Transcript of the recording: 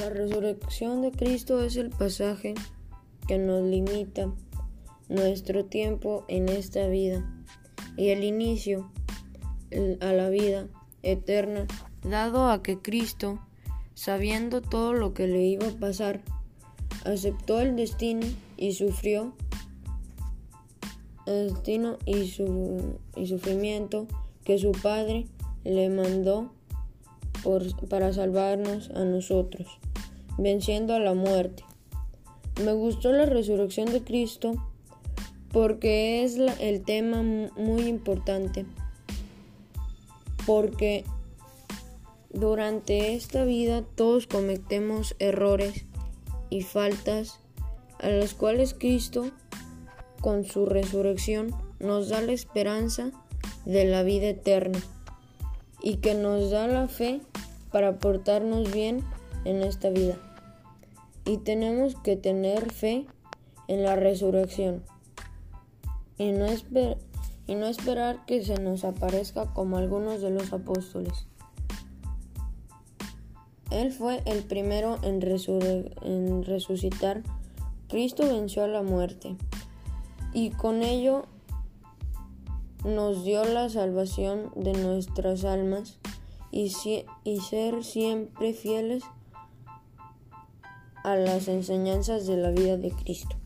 La resurrección de Cristo es el pasaje que nos limita nuestro tiempo en esta vida y el inicio a la vida eterna, dado a que Cristo, sabiendo todo lo que le iba a pasar, aceptó el destino y sufrió el destino y su y sufrimiento que su Padre le mandó para salvarnos a nosotros, venciendo a la muerte. Me gustó la resurrección de Cristo porque es el tema muy importante, porque durante esta vida todos cometemos errores y faltas a las cuales Cristo con su resurrección nos da la esperanza de la vida eterna y que nos da la fe para portarnos bien en esta vida. Y tenemos que tener fe en la resurrección y no, y no esperar que se nos aparezca como algunos de los apóstoles. Él fue el primero en, resucitar. Cristo venció a la muerte y con ello nos dio la salvación de nuestras almas y, y ser siempre fieles a las enseñanzas de la vida de Cristo.